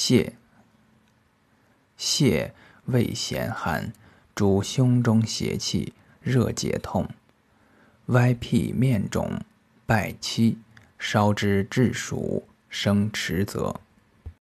谢，谢味咸寒，主胸中邪气，热解痛，歪僻面肿，败期，烧之至暑，生迟则。